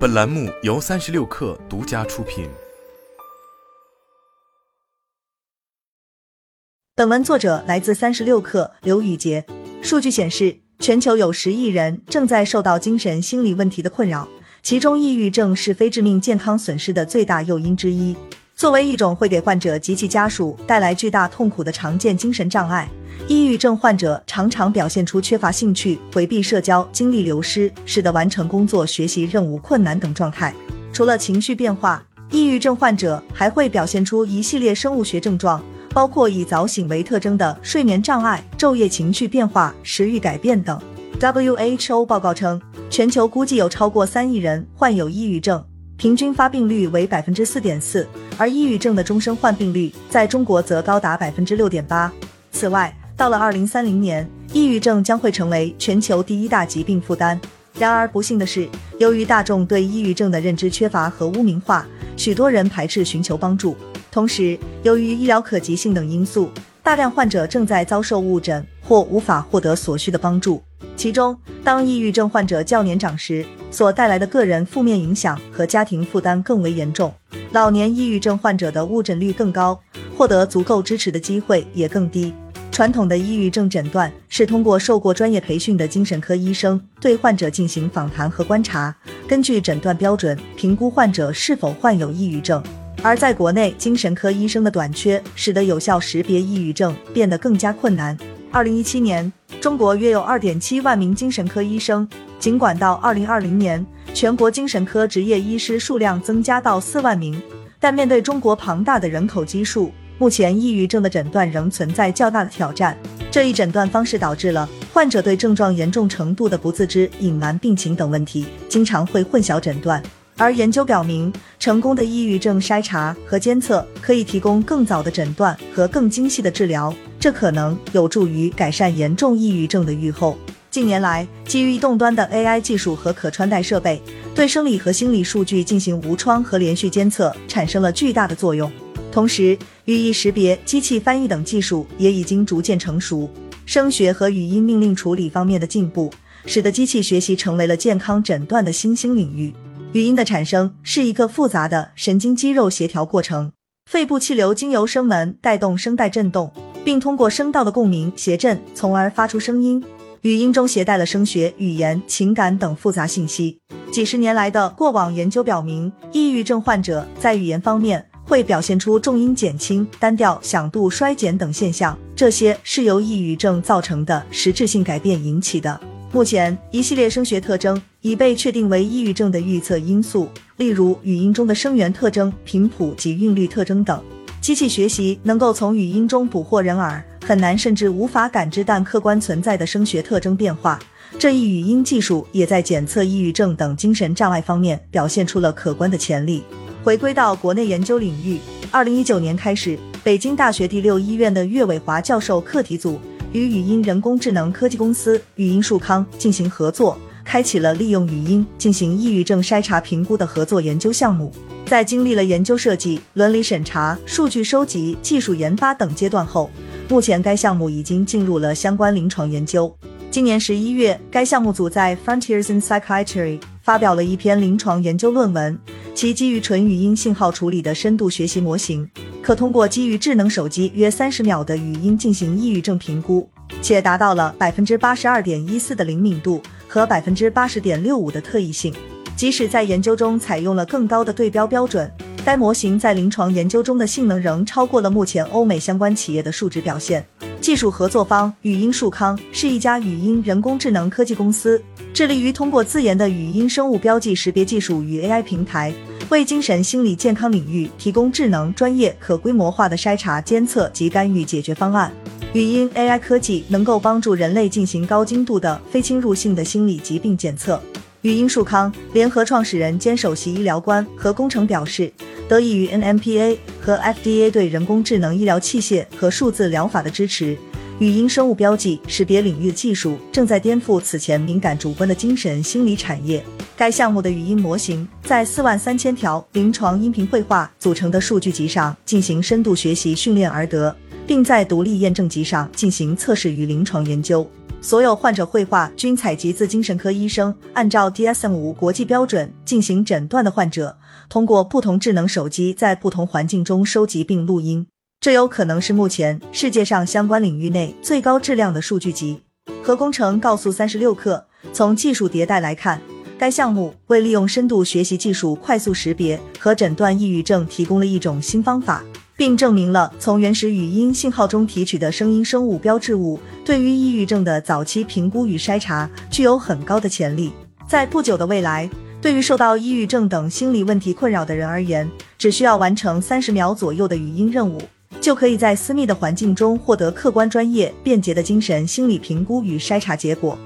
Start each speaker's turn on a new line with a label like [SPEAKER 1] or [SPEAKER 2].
[SPEAKER 1] 本栏目由三十六氪独家出品。
[SPEAKER 2] 本文作者来自三十六氪刘宇杰。数据显示，全球有十亿人正在受到精神心理问题的困扰，其中抑郁症是非致命健康损失的最大诱因之一。作为一种会给患者及其家属带来巨大痛苦的常见精神障碍，抑郁症患者常常表现出缺乏兴趣、回避社交、精力流失，使得完成工作、学习任务困难等状态。除了情绪变化，抑郁症患者还会表现出一系列生物学症状，包括以早醒为特征的睡眠障碍、昼夜情绪变化、食欲改变等。WHO 报告称，全球估计有超过三亿人患有抑郁症。平均发病率为百分之四点四，而抑郁症的终生患病率在中国则高达百分之六点八。此外，到了二零三零年，抑郁症将会成为全球第一大疾病负担。然而，不幸的是，由于大众对抑郁症的认知缺乏和污名化，许多人排斥寻求帮助。同时，由于医疗可及性等因素，大量患者正在遭受误诊或无法获得所需的帮助。其中，当抑郁症患者较年长时，所带来的个人负面影响和家庭负担更为严重。老年抑郁症患者的误诊率更高，获得足够支持的机会也更低。传统的抑郁症诊断是通过受过专业培训的精神科医生对患者进行访谈和观察，根据诊断标准评估患者是否患有抑郁症。而在国内，精神科医生的短缺使得有效识别抑郁症变得更加困难。二零一七年，中国约有二点七万名精神科医生。尽管到二零二零年，全国精神科执业医师数量增加到四万名，但面对中国庞大的人口基数，目前抑郁症的诊断仍存在较大的挑战。这一诊断方式导致了患者对症状严重程度的不自知、隐瞒病情等问题，经常会混淆诊断。而研究表明，成功的抑郁症筛查和监测可以提供更早的诊断和更精细的治疗，这可能有助于改善严重抑郁症的预后。近年来，基于移动端的 AI 技术和可穿戴设备，对生理和心理数据进行无创和连续监测，产生了巨大的作用。同时，语义识别、机器翻译等技术也已经逐渐成熟。声学和语音命令处理方面的进步，使得机器学习成为了健康诊断的新兴领域。语音的产生是一个复杂的神经肌肉协调过程，肺部气流经由声门带动声带振动，并通过声道的共鸣谐振，从而发出声音。语音中携带了声学、语言、情感等复杂信息。几十年来的过往研究表明，抑郁症患者在语言方面会表现出重音减轻、单调、响度衰减等现象，这些是由抑郁症造成的实质性改变引起的。目前，一系列声学特征已被确定为抑郁症的预测因素，例如语音中的声源特征、频谱及韵律特征等。机器学习能够从语音中捕获人耳。很难甚至无法感知但客观存在的声学特征变化，这一语音技术也在检测抑郁症等精神障碍方面表现出了可观的潜力。回归到国内研究领域，二零一九年开始，北京大学第六医院的岳伟华教授课题组与语音人工智能科技公司语音树康进行合作，开启了利用语音进行抑郁症筛查评估的合作研究项目。在经历了研究设计、伦理审查、数据收集、技术研发等阶段后。目前，该项目已经进入了相关临床研究。今年十一月，该项目组在《Frontiers in Psychiatry》发表了一篇临床研究论文，其基于纯语音信号处理的深度学习模型，可通过基于智能手机约三十秒的语音进行抑郁症评估，且达到了百分之八十二点一四的灵敏度和百分之八十点六五的特异性。即使在研究中采用了更高的对标标准。该模型在临床研究中的性能仍超过了目前欧美相关企业的数值表现。技术合作方语音树康是一家语音人工智能科技公司，致力于通过自研的语音生物标记识别技术与 AI 平台，为精神心理健康领域提供智能、专业、可规模化的筛查、监测及干预解决方案。语音 AI 科技能够帮助人类进行高精度的非侵入性的心理疾病检测。语音树康联合创始人兼首席医疗官和工程表示。得益于 NMPA 和 FDA 对人工智能医疗器械和数字疗法的支持，语音生物标记识别领域的技术正在颠覆此前敏感主观的精神心理产业。该项目的语音模型在四万三千条临床音频绘画组成的数据集上进行深度学习训练而得，并在独立验证集上进行测试与临床研究。所有患者绘画均采集自精神科医生按照 DSM-5 国际标准进行诊断的患者，通过不同智能手机在不同环境中收集并录音。这有可能是目前世界上相关领域内最高质量的数据集。何工程告诉三十六氪，从技术迭代来看，该项目为利用深度学习技术快速识别和诊断抑郁症提供了一种新方法，并证明了从原始语音信号中提取的声音生物标志物对于抑郁症的早期评估与筛查具有很高的潜力。在不久的未来，对于受到抑郁症等心理问题困扰的人而言，只需要完成三十秒左右的语音任务。就可以在私密的环境中获得客观、专业、便捷的精神心理评估与筛查结果。